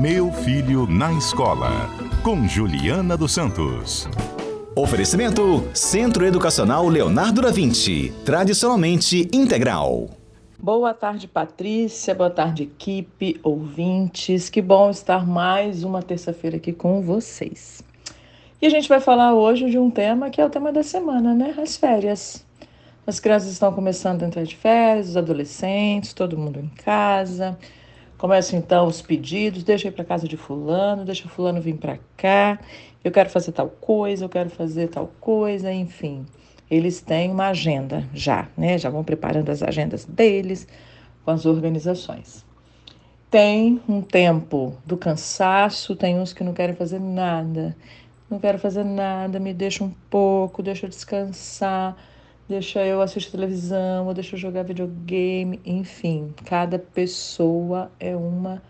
Meu Filho na Escola, com Juliana dos Santos. Oferecimento Centro Educacional Leonardo da Vinci, tradicionalmente integral. Boa tarde, Patrícia. Boa tarde, equipe, ouvintes. Que bom estar mais uma terça-feira aqui com vocês. E a gente vai falar hoje de um tema que é o tema da semana, né? As férias. As crianças estão começando a entrar de férias, os adolescentes, todo mundo em casa. Começam então os pedidos, deixa ir para casa de fulano, deixa fulano vir para cá. Eu quero fazer tal coisa, eu quero fazer tal coisa, enfim. Eles têm uma agenda já, né? Já vão preparando as agendas deles com as organizações. Tem um tempo do cansaço, tem uns que não querem fazer nada. Não quero fazer nada, me deixa um pouco, deixa eu descansar deixa eu assistir televisão, ou deixa eu jogar videogame, enfim, cada pessoa é uma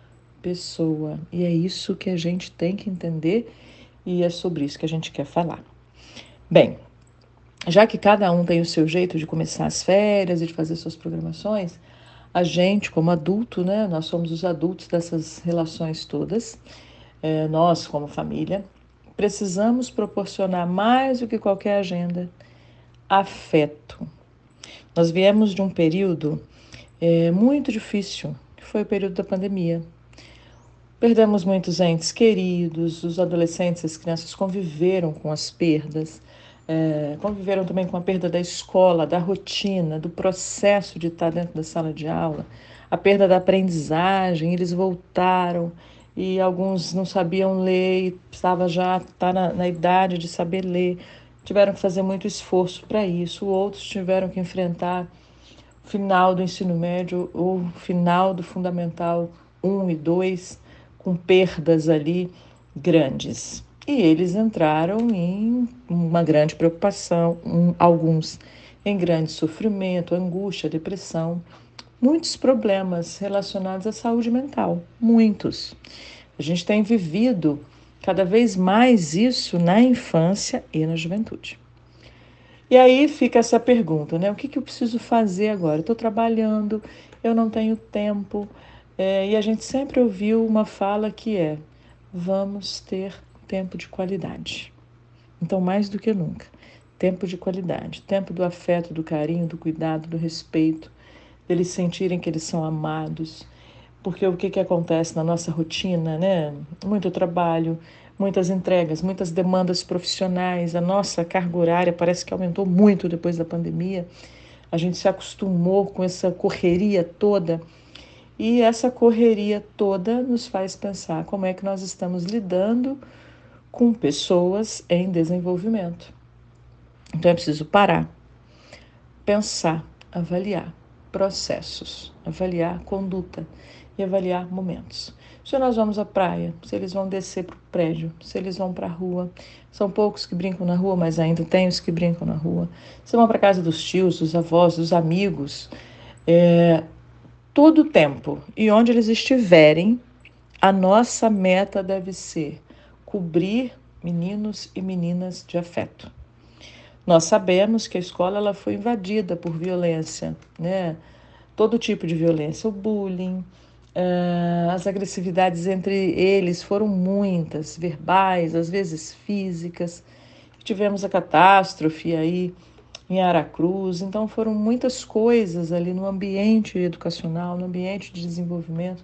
pessoa. E é isso que a gente tem que entender e é sobre isso que a gente quer falar. Bem, já que cada um tem o seu jeito de começar as férias e de fazer suas programações, a gente, como adulto, né, nós somos os adultos dessas relações todas, é, nós, como família, precisamos proporcionar mais do que qualquer agenda afeto. Nós viemos de um período é, muito difícil, que foi o período da pandemia. Perdemos muitos entes queridos, os adolescentes, as crianças conviveram com as perdas, é, conviveram também com a perda da escola, da rotina, do processo de estar dentro da sala de aula, a perda da aprendizagem. Eles voltaram e alguns não sabiam ler, estava já tá na, na idade de saber ler tiveram que fazer muito esforço para isso, outros tiveram que enfrentar o final do ensino médio, o final do fundamental 1 e 2, com perdas ali grandes. E eles entraram em uma grande preocupação, um, alguns em grande sofrimento, angústia, depressão, muitos problemas relacionados à saúde mental, muitos. A gente tem vivido cada vez mais isso na infância e na juventude. E aí fica essa pergunta, né? O que, que eu preciso fazer agora? Estou trabalhando, eu não tenho tempo. É, e a gente sempre ouviu uma fala que é: vamos ter tempo de qualidade. Então, mais do que nunca, tempo de qualidade, tempo do afeto, do carinho, do cuidado, do respeito, deles sentirem que eles são amados, porque o que, que acontece na nossa rotina, né? Muito trabalho, muitas entregas, muitas demandas profissionais, a nossa carga horária parece que aumentou muito depois da pandemia. A gente se acostumou com essa correria toda e essa correria toda nos faz pensar como é que nós estamos lidando com pessoas em desenvolvimento. Então é preciso parar, pensar, avaliar processos, avaliar conduta e avaliar momentos. Se nós vamos à praia, se eles vão descer para o prédio, se eles vão para a rua, são poucos que brincam na rua, mas ainda tem os que brincam na rua. Se vão para casa dos tios, dos avós, dos amigos, é, todo o tempo e onde eles estiverem, a nossa meta deve ser cobrir meninos e meninas de afeto. Nós sabemos que a escola ela foi invadida por violência, né? Todo tipo de violência, o bullying, uh, as agressividades entre eles foram muitas, verbais, às vezes físicas. Tivemos a catástrofe aí em Aracruz, então foram muitas coisas ali no ambiente educacional, no ambiente de desenvolvimento,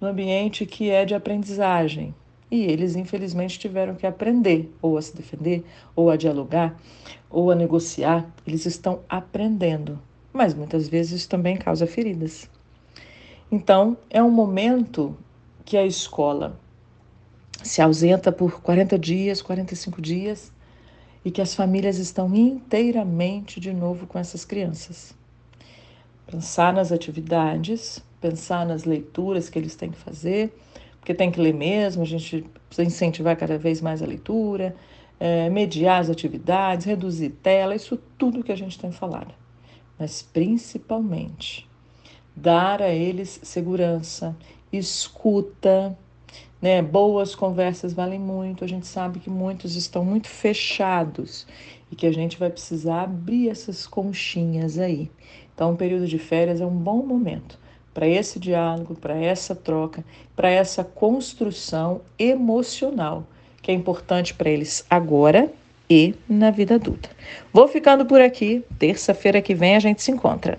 no ambiente que é de aprendizagem, e eles, infelizmente, tiveram que aprender ou a se defender, ou a dialogar, ou a negociar. Eles estão aprendendo, mas muitas vezes isso também causa feridas. Então, é um momento que a escola se ausenta por 40 dias, 45 dias, e que as famílias estão inteiramente de novo com essas crianças. Pensar nas atividades, pensar nas leituras que eles têm que fazer porque tem que ler mesmo, a gente precisa incentivar cada vez mais a leitura, é, mediar as atividades, reduzir tela, isso tudo que a gente tem falado. Mas principalmente, dar a eles segurança, escuta, né? Boas conversas valem muito. A gente sabe que muitos estão muito fechados e que a gente vai precisar abrir essas conchinhas aí. Então, o período de férias é um bom momento para esse diálogo, para essa troca, para essa construção emocional que é importante para eles agora e na vida adulta. Vou ficando por aqui. Terça-feira que vem a gente se encontra.